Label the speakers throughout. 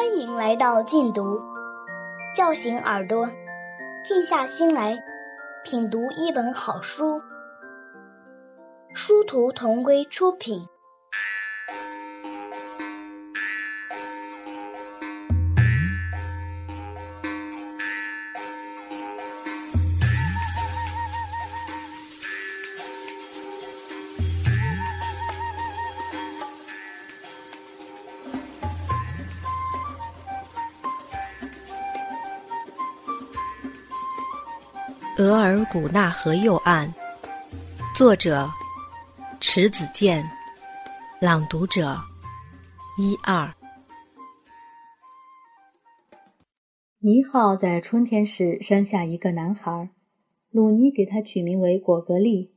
Speaker 1: 欢迎来到禁读，叫醒耳朵，静下心来品读一本好书。殊途同归出品。
Speaker 2: 尔古纳河右岸，作者迟子建，朗读者一二。
Speaker 3: 尼浩在春天时生下一个男孩，鲁尼给他取名为果格利。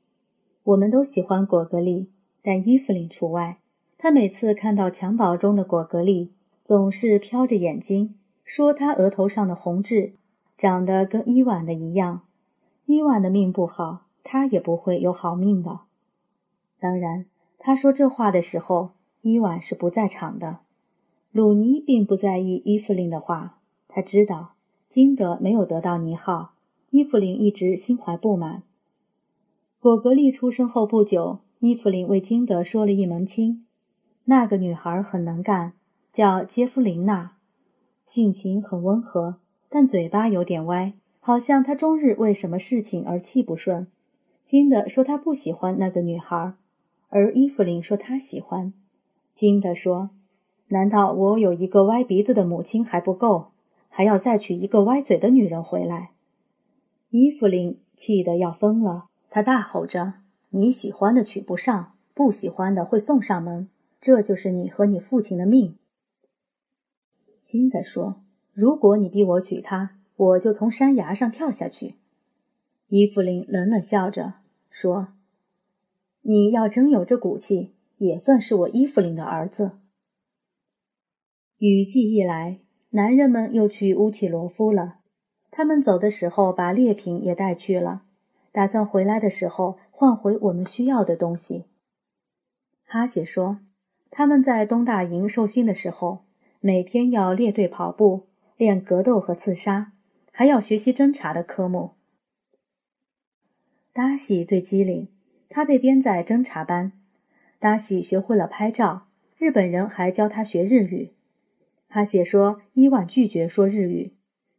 Speaker 3: 我们都喜欢果格利，但伊芙琳除外。他每次看到襁褓中的果格利，总是飘着眼睛，说他额头上的红痣长得跟伊婉的一样。伊万的命不好，他也不会有好命的。当然，他说这话的时候，伊万是不在场的。鲁尼并不在意伊芙琳的话，他知道金德没有得到尼号，伊芙琳一直心怀不满。果格利出生后不久，伊芙琳为金德说了一门亲。那个女孩很能干，叫杰夫琳娜，性情很温和，但嘴巴有点歪。好像他终日为什么事情而气不顺。金的说他不喜欢那个女孩，而伊芙琳说她喜欢。金的说：“难道我有一个歪鼻子的母亲还不够，还要再娶一个歪嘴的女人回来？”伊芙琳气得要疯了，她大吼着：“你喜欢的娶不上，不喜欢的会送上门，这就是你和你父亲的命。”金德说：“如果你逼我娶她。”我就从山崖上跳下去。伊芙琳冷冷笑着说：“你要真有这骨气，也算是我伊芙琳的儿子。”雨季一来，男人们又去乌奇罗夫了。他们走的时候把猎品也带去了，打算回来的时候换回我们需要的东西。哈姐说：“他们在东大营受训的时候，每天要列队跑步，练格斗和刺杀。”还要学习侦查的科目。达西最机灵，他被编在侦查班。达西学会了拍照，日本人还教他学日语。哈写说伊万拒绝说日语，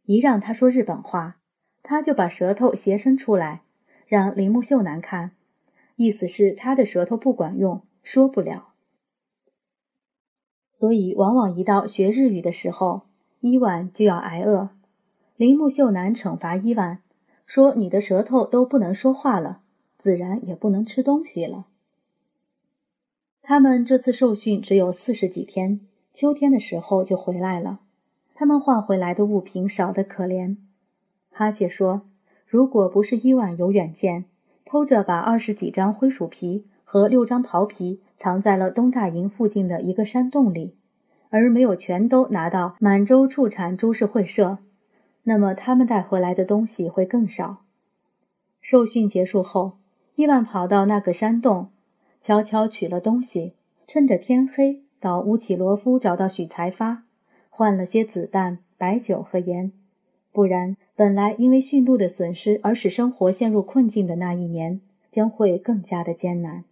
Speaker 3: 一让他说日本话，他就把舌头斜伸出来，让铃木秀男看，意思是他的舌头不管用，说不了。所以往往一到学日语的时候，伊万就要挨饿。铃木秀男惩罚伊万，说：“你的舌头都不能说话了，自然也不能吃东西了。”他们这次受训只有四十几天，秋天的时候就回来了。他们换回来的物品少得可怜。哈谢说：“如果不是伊万有远见，偷着把二十几张灰鼠皮和六张袍皮藏在了东大营附近的一个山洞里，而没有全都拿到满洲畜产株式会社。”那么他们带回来的东西会更少。受训结束后，伊万跑到那个山洞，悄悄取了东西，趁着天黑到乌奇罗夫找到许才发，换了些子弹、白酒和盐。不然，本来因为驯鹿的损失而使生活陷入困境的那一年，将会更加的艰难。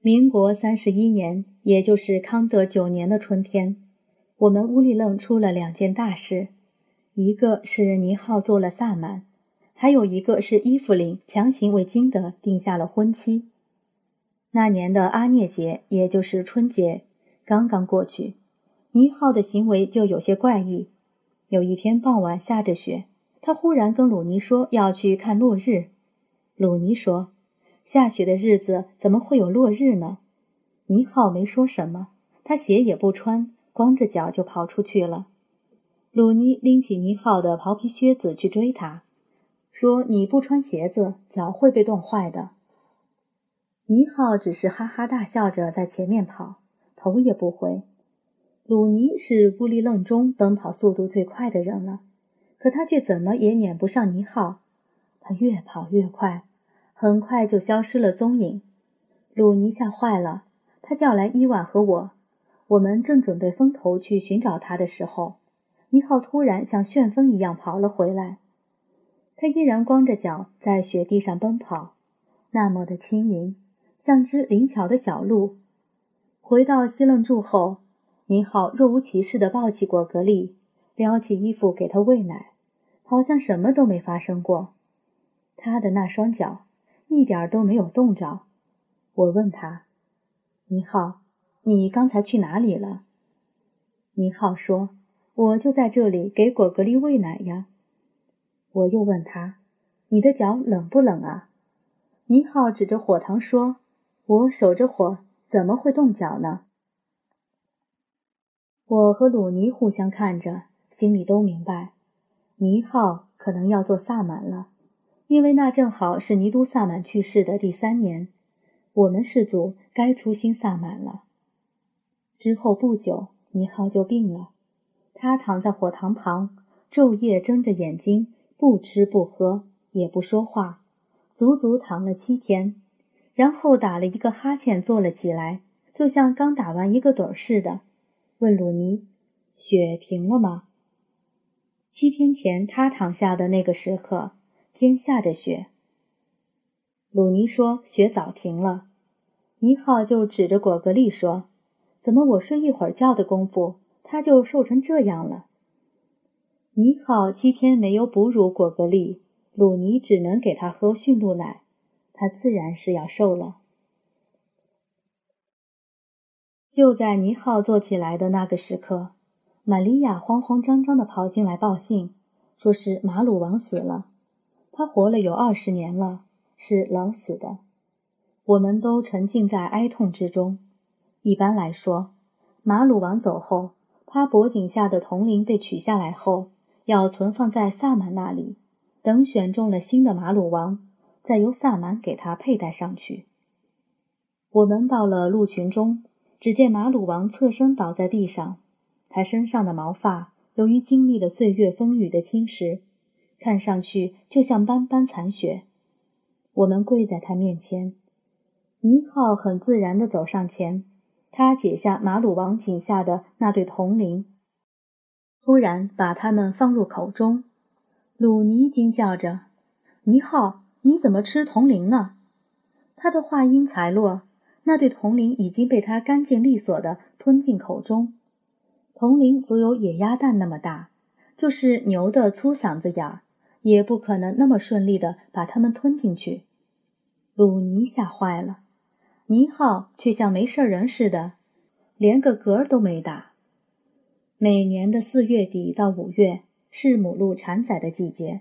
Speaker 3: 民国三十一年，也就是康德九年的春天。我们乌里楞出了两件大事，一个是尼浩做了萨满，还有一个是伊芙琳强行为金德定下了婚期。那年的阿涅节，也就是春节，刚刚过去，尼浩的行为就有些怪异。有一天傍晚下着雪，他忽然跟鲁尼说要去看落日。鲁尼说：“下雪的日子怎么会有落日呢？”尼浩没说什么，他鞋也不穿。光着脚就跑出去了。鲁尼拎起尼浩的袍皮靴子去追他，说：“你不穿鞋子，脚会被冻坏的。”尼浩只是哈哈大笑着在前面跑，头也不回。鲁尼是布利楞中奔跑速度最快的人了，可他却怎么也撵不上尼浩。他越跑越快，很快就消失了踪影。鲁尼吓坏了，他叫来伊万和我。我们正准备分头去寻找他的时候，尼浩突然像旋风一样跑了回来。他依然光着脚在雪地上奔跑，那么的轻盈，像只灵巧的小鹿。回到西楞柱后，尼浩若无其事地抱起果格丽，撩起衣服给他喂奶，好像什么都没发生过。他的那双脚一点都没有冻着。我问他：“尼浩，你刚才去哪里了？”尼浩说：“我就在这里给果格丽喂奶呀。”我又问他：“你的脚冷不冷啊？”尼浩指着火塘说：“我守着火，怎么会冻脚呢？”我和鲁尼互相看着，心里都明白，尼浩可能要做萨满了，因为那正好是尼都萨满去世的第三年，我们氏族该出新萨满了。之后不久，尼浩就病了，他躺在火塘旁，昼夜睁着眼睛。不吃不喝也不说话，足足躺了七天，然后打了一个哈欠，坐了起来，就像刚打完一个盹似的。问鲁尼：“雪停了吗？”七天前他躺下的那个时刻，天下着雪。鲁尼说：“雪早停了。”尼浩就指着果格丽说：“怎么我睡一会儿觉的功夫，他就瘦成这样了？”尼浩七天没有哺乳果格丽，鲁尼只能给他喝驯鹿奶，他自然是要瘦了。就在尼浩坐起来的那个时刻，玛利亚慌慌张张的跑进来报信，说是马鲁王死了。他活了有二十年了，是老死的。我们都沉浸在哀痛之中。一般来说，马鲁王走后，他脖颈下的铜铃被取下来后。要存放在萨满那里，等选中了新的马鲁王，再由萨满给他佩戴上去。我们到了鹿群中，只见马鲁王侧身倒在地上，他身上的毛发由于经历了岁月风雨的侵蚀，看上去就像斑斑残雪。我们跪在他面前，尼浩很自然地走上前，他解下马鲁王颈下的那对铜铃。突然把它们放入口中，鲁尼惊叫着：“尼浩，你怎么吃铜铃呢？”他的话音才落，那对铜铃已经被他干净利索地吞进口中。铜铃足有野鸭蛋那么大，就是牛的粗嗓子眼儿，也不可能那么顺利地把它们吞进去。鲁尼吓坏了，倪浩却像没事人似的，连个嗝都没打。每年的四月底到五月是母鹿产崽的季节，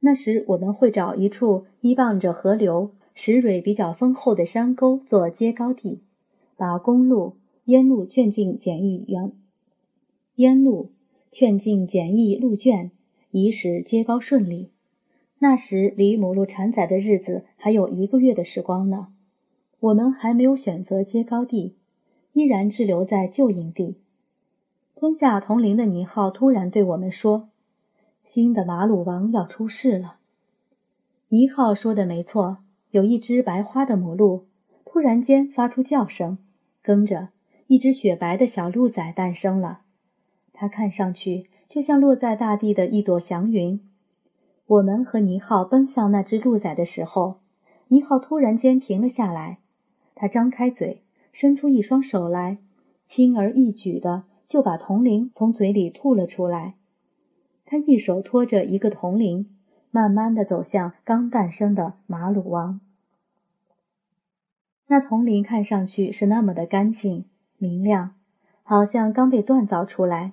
Speaker 3: 那时我们会找一处依傍着河流、石蕊比较丰厚的山沟做接高地，把公鹿、阉鹿圈进简易园，阉鹿圈进简易鹿圈，以使接高顺利。那时离母鹿产崽的日子还有一个月的时光呢，我们还没有选择接高地，依然滞留在旧营地。吞下铜铃的尼浩突然对我们说：“新的马鲁王要出世了。”尼浩说的没错，有一只白花的母鹿突然间发出叫声，跟着一只雪白的小鹿崽诞生了。它看上去就像落在大地的一朵祥云。我们和尼浩奔向那只鹿崽的时候，尼浩突然间停了下来，他张开嘴，伸出一双手来，轻而易举的。就把铜铃从嘴里吐了出来。他一手托着一个铜铃，慢慢的走向刚诞生的马鲁王。那铜铃看上去是那么的干净明亮，好像刚被锻造出来。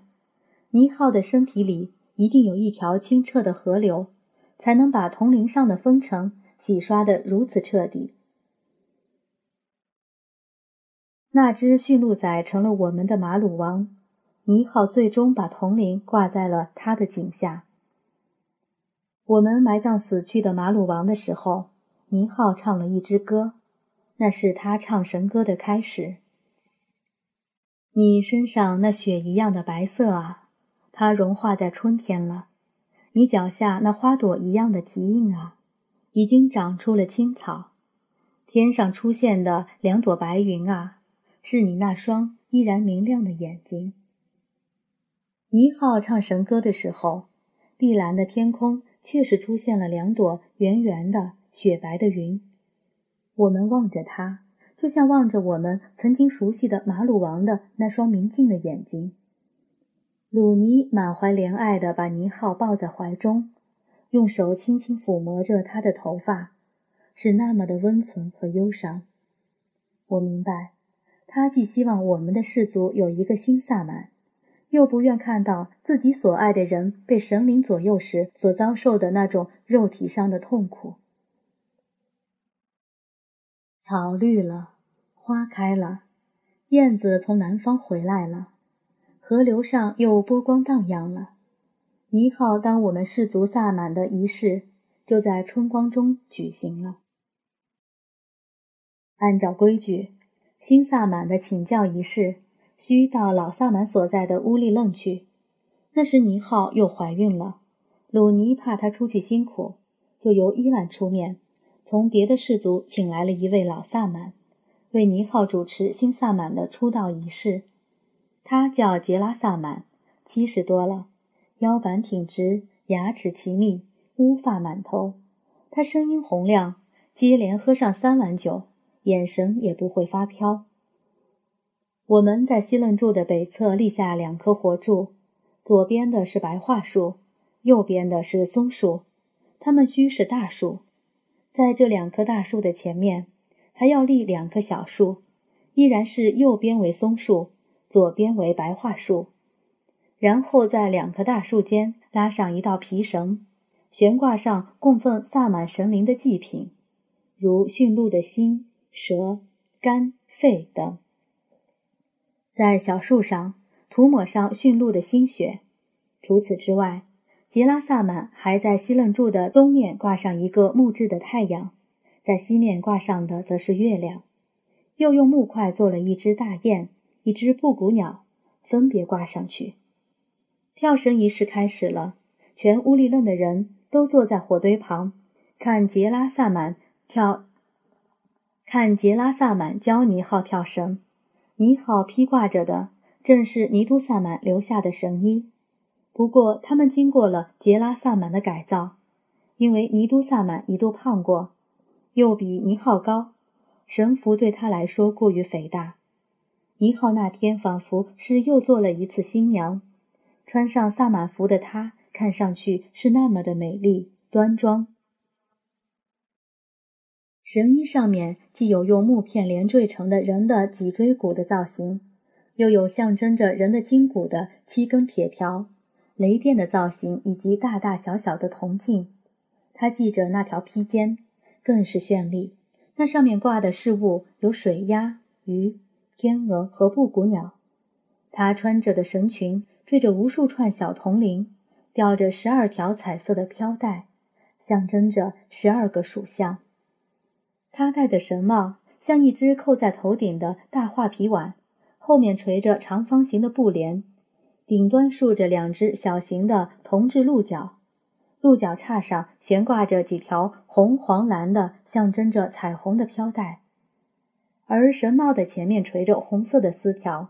Speaker 3: 尼浩的身体里一定有一条清澈的河流，才能把铜铃上的风尘洗刷得如此彻底。那只驯鹿崽成了我们的马鲁王。尼浩最终把铜铃挂在了他的颈下。我们埋葬死去的马鲁王的时候，尼浩唱了一支歌，那是他唱神歌的开始。你身上那雪一样的白色啊，它融化在春天了。你脚下那花朵一样的蹄印啊，已经长出了青草。天上出现的两朵白云啊，是你那双依然明亮的眼睛。尼浩唱神歌的时候，碧蓝的天空确实出现了两朵圆圆的雪白的云。我们望着他，就像望着我们曾经熟悉的马鲁王的那双明净的眼睛。鲁尼满怀怜爱地把尼浩抱在怀中，用手轻轻抚摸着他的头发，是那么的温存和忧伤。我明白，他既希望我们的氏族有一个新萨满。又不愿看到自己所爱的人被神灵左右时所遭受的那种肉体上的痛苦。草绿了，花开了，燕子从南方回来了，河流上又波光荡漾了。尼浩当我们氏族萨满的仪式就在春光中举行了。按照规矩，新萨满的请教仪式。需到老萨满所在的乌力楞去。那时尼浩又怀孕了，鲁尼怕她出去辛苦，就由伊万出面，从别的氏族请来了一位老萨满，为尼浩主持新萨满的出道仪式。他叫杰拉萨满，七十多了，腰板挺直，牙齿齐密，乌发满头。他声音洪亮，接连喝上三碗酒，眼神也不会发飘。我们在西楞柱的北侧立下两棵活柱，左边的是白桦树，右边的是松树。它们须是大树。在这两棵大树的前面，还要立两棵小树，依然是右边为松树，左边为白桦树。然后在两棵大树间拉上一道皮绳，悬挂上供奉萨满神灵的祭品，如驯鹿的心、蛇、肝、肺等。在小树上涂抹上驯鹿的心血。除此之外，杰拉萨满还在西楞柱的东面挂上一个木质的太阳，在西面挂上的则是月亮。又用木块做了一只大雁、一只布谷鸟，分别挂上去。跳绳仪式开始了，全乌力楞的人都坐在火堆旁，看杰拉萨满跳，看杰拉萨满教尼号跳绳。尼号披挂着的正是尼都萨满留下的神衣，不过他们经过了杰拉萨满的改造，因为尼都萨满一度胖过，又比尼号高，神服对他来说过于肥大。尼号那天仿佛是又做了一次新娘，穿上萨满服的她看上去是那么的美丽端庄。神衣上面既有用木片连缀成的人的脊椎骨的造型，又有象征着人的筋骨的七根铁条、雷电的造型，以及大大小小的铜镜。他系着那条披肩，更是绚丽。那上面挂的饰物有水鸭、鱼、天鹅和布谷鸟。他穿着的神裙缀着无数串小铜铃，吊着十二条彩色的飘带，象征着十二个属相。他戴的神帽像一只扣在头顶的大画皮碗，后面垂着长方形的布帘，顶端竖着两只小型的铜制鹿角，鹿角叉上悬挂着几条红、黄、蓝的象征着彩虹的飘带，而神帽的前面垂着红色的丝条，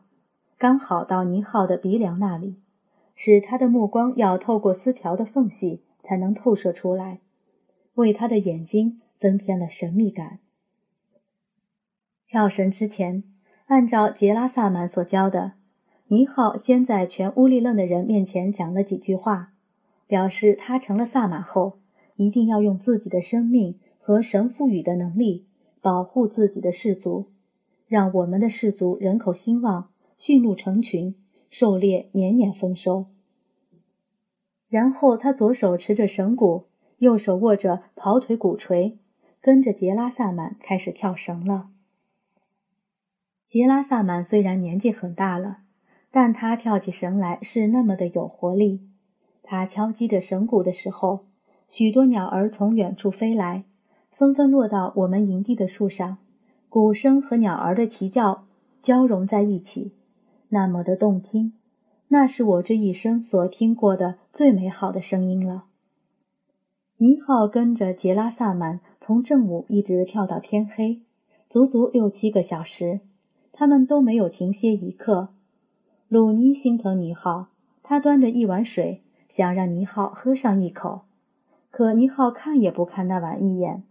Speaker 3: 刚好到尼浩的鼻梁那里，使他的目光要透过丝条的缝隙才能透射出来，为他的眼睛。增添了神秘感。跳绳之前，按照杰拉萨满所教的，尼浩先在全乌力楞的人面前讲了几句话，表示他成了萨满后，一定要用自己的生命和神赋予的能力保护自己的氏族，让我们的氏族人口兴旺，驯鹿成群，狩猎年年丰收。然后他左手持着绳鼓，右手握着跑腿鼓槌。跟着杰拉萨满开始跳绳了。杰拉萨满虽然年纪很大了，但他跳起绳来是那么的有活力。他敲击着绳鼓的时候，许多鸟儿从远处飞来，纷纷落到我们营地的树上，鼓声和鸟儿的啼叫交融在一起，那么的动听。那是我这一生所听过的最美好的声音了。尼浩跟着杰拉萨满从正午一直跳到天黑，足足六七个小时。他们都没有停歇一刻。鲁尼心疼尼浩，他端着一碗水，想让尼浩喝上一口，可尼浩看也不看那碗一眼。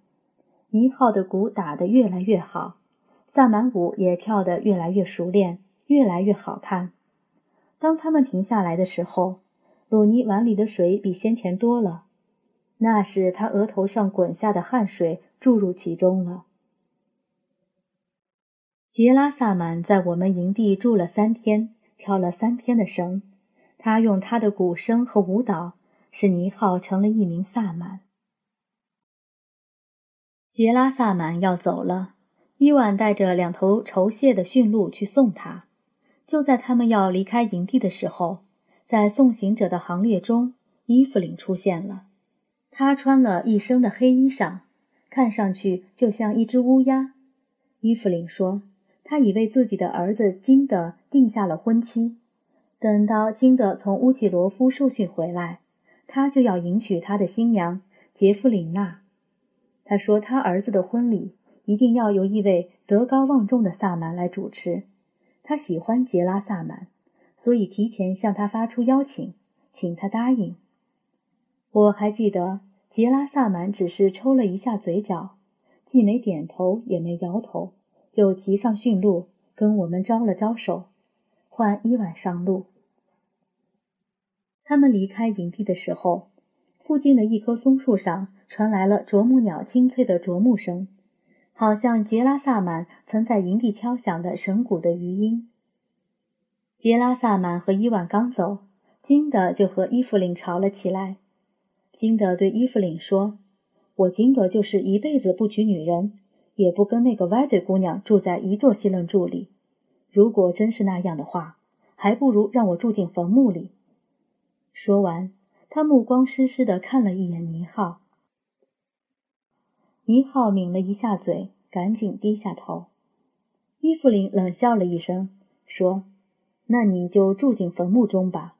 Speaker 3: 尼浩的鼓打得越来越好，萨满舞也跳得越来越熟练，越来越好看。当他们停下来的时候，鲁尼碗里的水比先前多了，那是他额头上滚下的汗水注入其中了。杰拉萨满在我们营地住了三天，跳了三天的绳。他用他的鼓声和舞蹈，使尼浩成了一名萨满。杰拉萨满要走了，伊万带着两头酬谢的驯鹿去送他。就在他们要离开营地的时候，在送行者的行列中，伊芙琳出现了。他穿了一身的黑衣裳，看上去就像一只乌鸦。伊芙琳说：“她已为自己的儿子金德定下了婚期，等到金德从乌奇罗夫受训回来，他就要迎娶他的新娘杰弗琳娜。”他说：“他儿子的婚礼一定要由一位德高望重的萨满来主持。他喜欢杰拉萨满，所以提前向他发出邀请，请他答应。”我还记得杰拉萨满只是抽了一下嘴角，既没点头也没摇头，就骑上驯鹿，跟我们招了招手，换伊万上路。他们离开营地的时候。附近的一棵松树上传来了啄木鸟清脆的啄木声，好像杰拉萨满曾在营地敲响的神鼓的余音。杰拉萨满和伊万刚走，金的就和伊芙琳吵了起来。金德对伊芙琳说：“我金德就是一辈子不娶女人，也不跟那个歪嘴姑娘住在一座西楞柱里。如果真是那样的话，还不如让我住进坟墓里。”说完。他目光湿湿的看了一眼倪浩，倪浩抿了一下嘴，赶紧低下头。伊芙琳冷笑了一声，说：“那你就住进坟墓中吧。”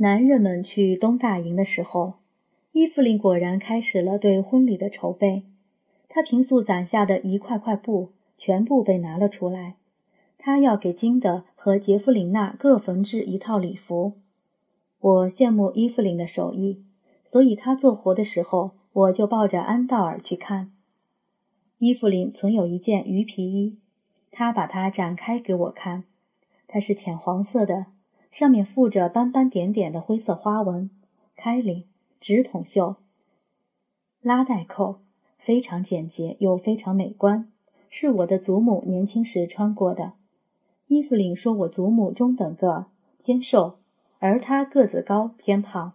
Speaker 3: 男人们去东大营的时候，伊芙琳果然开始了对婚礼的筹备。她平素攒下的一块块布全部被拿了出来。她要给金德和杰弗琳娜各缝制一套礼服。我羡慕伊芙琳的手艺，所以她做活的时候，我就抱着安道尔去看。伊芙琳存有一件鱼皮衣，她把它展开给我看。它是浅黄色的，上面附着斑斑点点的灰色花纹，开领，直筒袖，拉带扣，非常简洁又非常美观，是我的祖母年轻时穿过的。伊芙琳说：“我祖母中等个，偏瘦，而她个子高，偏胖，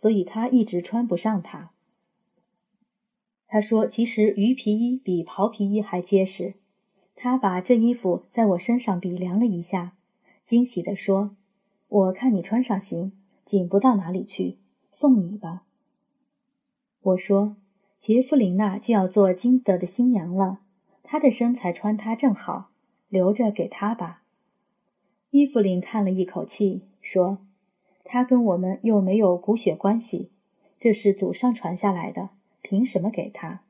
Speaker 3: 所以她一直穿不上它。”她说：“其实鱼皮衣比袍皮衣还结实。”她把这衣服在我身上比量了一下，惊喜地说：“我看你穿上行，紧不到哪里去，送你吧。”我说：“杰弗琳娜就要做金德的新娘了，她的身材穿它正好，留着给她吧。”伊芙琳叹了一口气，说：“他跟我们又没有骨血关系，这是祖上传下来的，凭什么给他？”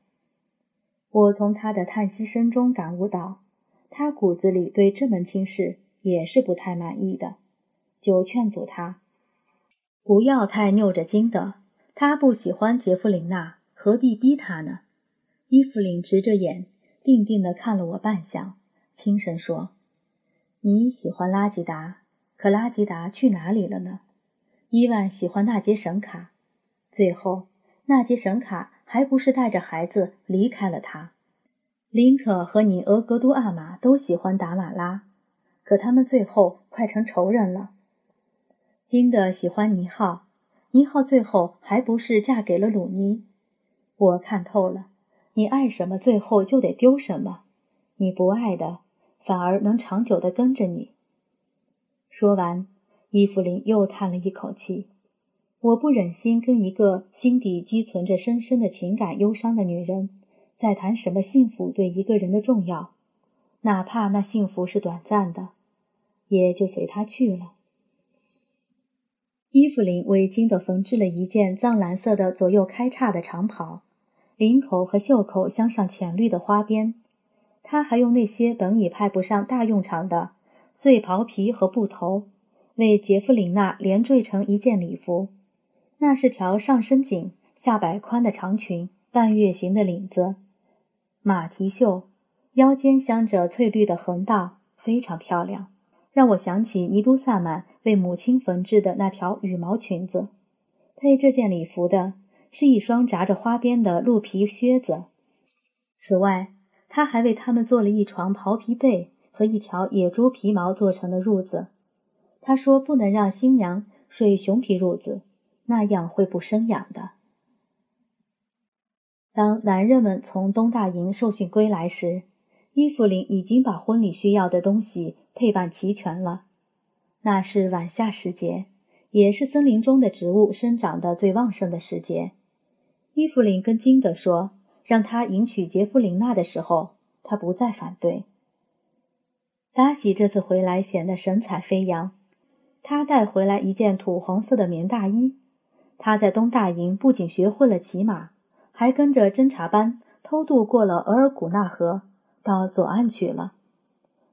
Speaker 3: 我从他的叹息声中感悟到，他骨子里对这门亲事也是不太满意的，就劝阻他：“不要太拗着筋的，他不喜欢杰弗琳娜，何必逼他呢？”伊芙琳直着眼，定定地看了我半晌，轻声说。你喜欢拉吉达，可拉吉达去哪里了呢？伊万喜欢纳杰神卡，最后纳杰神卡还不是带着孩子离开了他。林可和你俄格都阿玛都喜欢达马拉，可他们最后快成仇人了。金的喜欢尼浩，尼浩最后还不是嫁给了鲁尼。我看透了，你爱什么，最后就得丢什么。你不爱的。反而能长久的跟着你。说完，伊芙琳又叹了一口气。我不忍心跟一个心底积存着深深的情感忧伤的女人，在谈什么幸福对一个人的重要，哪怕那幸福是短暂的，也就随他去了。伊芙琳为金德缝制了一件藏蓝色的左右开叉的长袍，领口和袖口镶上浅绿的花边。她还用那些本已派不上大用场的碎袍皮和布头，为杰弗琳娜连缀成一件礼服。那是条上身紧、下摆宽的长裙，半月形的领子，马蹄袖，腰间镶着翠绿的横道，非常漂亮，让我想起尼都萨满为母亲缝制的那条羽毛裙子。配这件礼服的是一双扎着花边的鹿皮靴子。此外，他还为他们做了一床袍皮被和一条野猪皮毛做成的褥子。他说不能让新娘睡熊皮褥子，那样会不生养的。当男人们从东大营受训归来时，伊芙琳已经把婚礼需要的东西配办齐全了。那是晚夏时节，也是森林中的植物生长的最旺盛的时节。伊芙琳跟金德说。让他迎娶杰弗琳娜的时候，他不再反对。达喜这次回来显得神采飞扬，他带回来一件土黄色的棉大衣。他在东大营不仅学会了骑马，还跟着侦察班偷渡过了额尔古纳河，到左岸去了。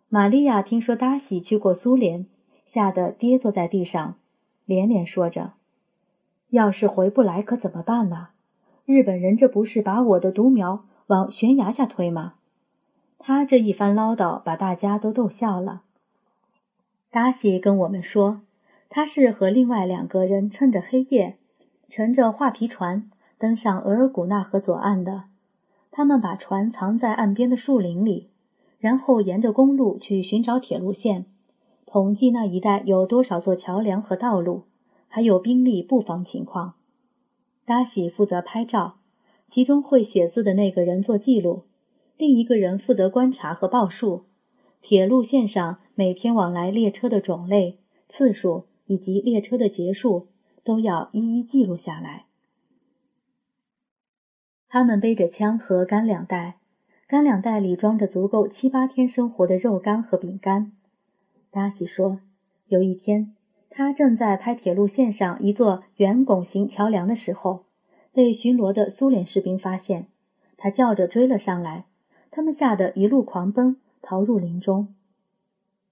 Speaker 3: 玛利亚听说达喜去过苏联，吓得跌坐在地上，连连说着：“要是回不来，可怎么办呢？”日本人这不是把我的独苗往悬崖下推吗？他这一番唠叨把大家都逗笑了。达西跟我们说，他是和另外两个人趁着黑夜，乘着画皮船登上额尔古纳河左岸的。他们把船藏在岸边的树林里，然后沿着公路去寻找铁路线，统计那一带有多少座桥梁和道路，还有兵力布防情况。达喜负责拍照，其中会写字的那个人做记录，另一个人负责观察和报数。铁路线上每天往来列车的种类、次数以及列车的结束都要一一记录下来。他们背着枪和干粮袋，干粮袋里装着足够七八天生活的肉干和饼干。达喜说，有一天。他正在拍铁路线上一座圆拱形桥梁的时候，被巡逻的苏联士兵发现，他叫着追了上来，他们吓得一路狂奔，逃入林中。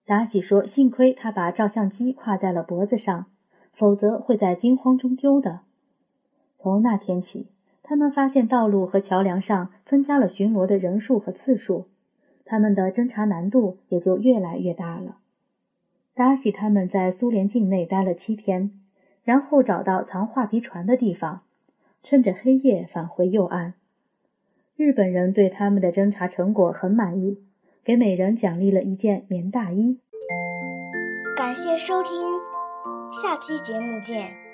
Speaker 3: 达喜说：“幸亏他把照相机挎在了脖子上，否则会在惊慌中丢的。”从那天起，他们发现道路和桥梁上增加了巡逻的人数和次数，他们的侦查难度也就越来越大了。达西他们在苏联境内待了七天，然后找到藏画皮船的地方，趁着黑夜返回右岸。日本人对他们的侦查成果很满意，给每人奖励了一件棉大衣。
Speaker 1: 感谢收听，下期节目见。